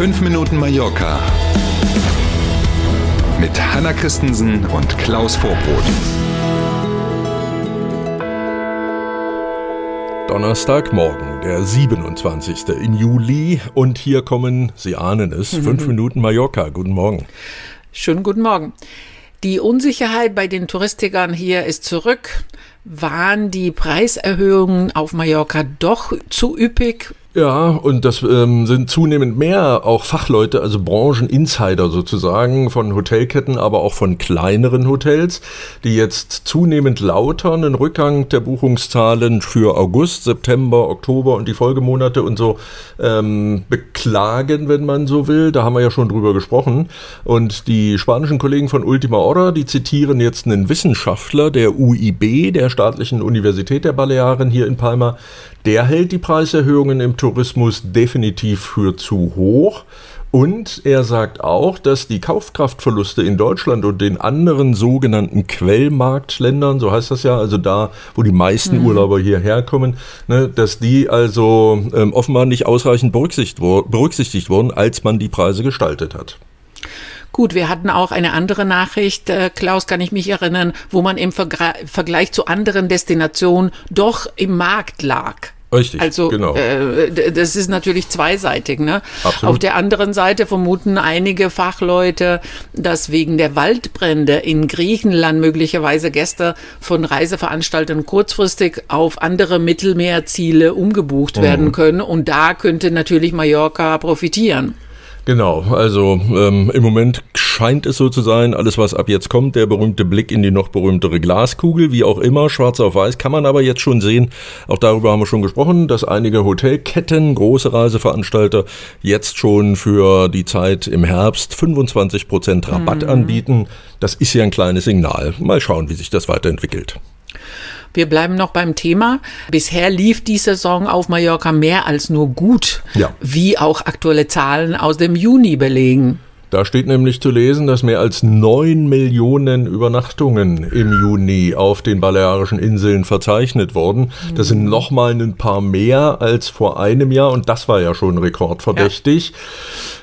5 Minuten Mallorca mit Hanna Christensen und Klaus Vorbrot. Donnerstagmorgen, der 27. im Juli. Und hier kommen, Sie ahnen es, 5 Minuten Mallorca. Guten Morgen. Schönen guten Morgen. Die Unsicherheit bei den Touristikern hier ist zurück. Waren die Preiserhöhungen auf Mallorca doch zu üppig? Ja, und das ähm, sind zunehmend mehr auch Fachleute, also Brancheninsider sozusagen von Hotelketten, aber auch von kleineren Hotels, die jetzt zunehmend lauter einen Rückgang der Buchungszahlen für August, September, Oktober und die Folgemonate und so ähm, beklagen, wenn man so will. Da haben wir ja schon drüber gesprochen. Und die spanischen Kollegen von Ultima Hora, die zitieren jetzt einen Wissenschaftler der UIB, der staatlichen Universität der Balearen hier in Palma, der hält die Preiserhöhungen im Tourismus definitiv für zu hoch. Und er sagt auch, dass die Kaufkraftverluste in Deutschland und den anderen sogenannten Quellmarktländern, so heißt das ja, also da, wo die meisten mhm. Urlauber hierher kommen, ne, dass die also ähm, offenbar nicht ausreichend berücksichtigt, berücksichtigt wurden, als man die Preise gestaltet hat. Gut, wir hatten auch eine andere Nachricht, äh, Klaus, kann ich mich erinnern, wo man im Vergra Vergleich zu anderen Destinationen doch im Markt lag. Richtig, also genau. äh, das ist natürlich zweiseitig. Ne? Absolut. Auf der anderen Seite vermuten einige Fachleute, dass wegen der Waldbrände in Griechenland möglicherweise Gäste von Reiseveranstaltern kurzfristig auf andere Mittelmeerziele umgebucht mhm. werden können. Und da könnte natürlich Mallorca profitieren. Genau, also ähm, im Moment scheint es so zu sein, alles was ab jetzt kommt, der berühmte Blick in die noch berühmtere Glaskugel, wie auch immer, schwarz auf weiß, kann man aber jetzt schon sehen, auch darüber haben wir schon gesprochen, dass einige Hotelketten, große Reiseveranstalter jetzt schon für die Zeit im Herbst 25% Rabatt mhm. anbieten. Das ist ja ein kleines Signal. Mal schauen, wie sich das weiterentwickelt. Wir bleiben noch beim Thema. Bisher lief die Saison auf Mallorca mehr als nur gut, ja. wie auch aktuelle Zahlen aus dem Juni belegen. Da steht nämlich zu lesen, dass mehr als neun Millionen Übernachtungen im Juni auf den Balearischen Inseln verzeichnet wurden. Das sind nochmal ein paar mehr als vor einem Jahr und das war ja schon rekordverdächtig. Ja.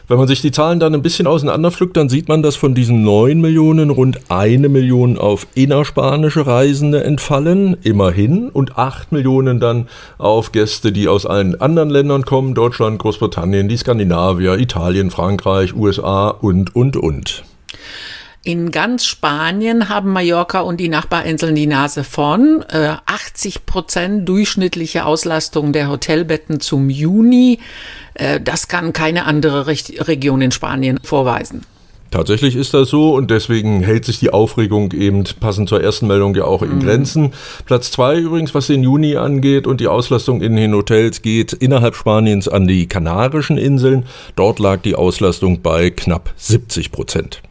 Wenn man sich die Zahlen dann ein bisschen auseinanderpflückt, dann sieht man, dass von diesen 9 Millionen rund eine Million auf innerspanische Reisende entfallen, immerhin, und 8 Millionen dann auf Gäste, die aus allen anderen Ländern kommen, Deutschland, Großbritannien, die Skandinavier, Italien, Frankreich, USA und, und, und. In ganz Spanien haben Mallorca und die Nachbarinseln die Nase vorn. Äh, 80 Prozent durchschnittliche Auslastung der Hotelbetten zum Juni. Äh, das kann keine andere Re Region in Spanien vorweisen. Tatsächlich ist das so und deswegen hält sich die Aufregung eben passend zur ersten Meldung ja auch in mhm. Grenzen. Platz zwei übrigens, was den Juni angeht und die Auslastung in den Hotels geht innerhalb Spaniens an die Kanarischen Inseln. Dort lag die Auslastung bei knapp 70 Prozent.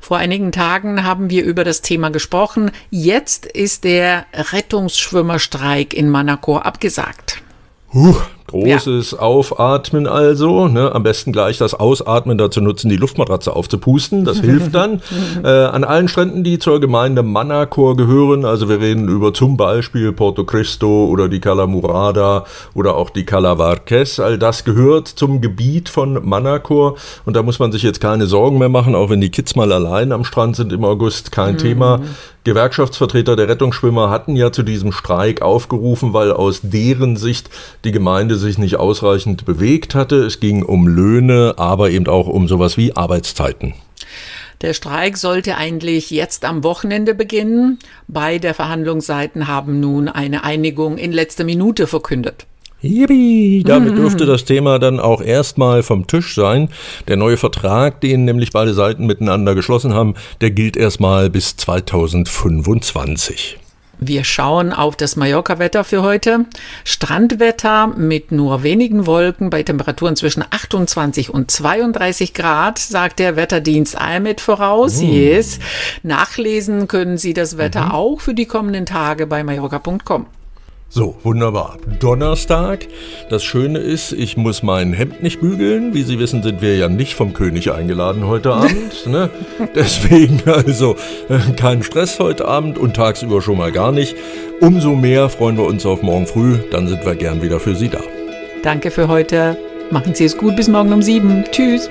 Vor einigen Tagen haben wir über das Thema gesprochen. Jetzt ist der Rettungsschwimmerstreik in Manacor abgesagt. Huh, Großes ja. Aufatmen also, ne? am besten gleich das Ausatmen dazu nutzen, die Luftmatratze aufzupusten, das hilft dann. äh, an allen Stränden, die zur Gemeinde Manacor gehören, also wir reden über zum Beispiel Porto Cristo oder die Cala Murada oder auch die Cala Varques, all das gehört zum Gebiet von Manacor und da muss man sich jetzt keine Sorgen mehr machen, auch wenn die Kids mal allein am Strand sind im August, kein mhm. Thema. Gewerkschaftsvertreter der Rettungsschwimmer hatten ja zu diesem Streik aufgerufen, weil aus deren Sicht die Gemeinde sich nicht ausreichend bewegt hatte. Es ging um Löhne, aber eben auch um sowas wie Arbeitszeiten. Der Streik sollte eigentlich jetzt am Wochenende beginnen. Beide Verhandlungsseiten haben nun eine Einigung in letzter Minute verkündet. Yippie! Damit dürfte das Thema dann auch erstmal vom Tisch sein. Der neue Vertrag, den nämlich beide Seiten miteinander geschlossen haben, der gilt erstmal bis 2025. Wir schauen auf das Mallorca-Wetter für heute. Strandwetter mit nur wenigen Wolken bei Temperaturen zwischen 28 und 32 Grad, sagt der Wetterdienst Almet voraus. Mhm. Yes. Nachlesen können Sie das Wetter mhm. auch für die kommenden Tage bei mallorca.com. So, wunderbar. Donnerstag. Das Schöne ist, ich muss mein Hemd nicht bügeln. Wie Sie wissen, sind wir ja nicht vom König eingeladen heute Abend. ne? Deswegen also äh, kein Stress heute Abend und tagsüber schon mal gar nicht. Umso mehr freuen wir uns auf morgen früh. Dann sind wir gern wieder für Sie da. Danke für heute. Machen Sie es gut, bis morgen um sieben. Tschüss.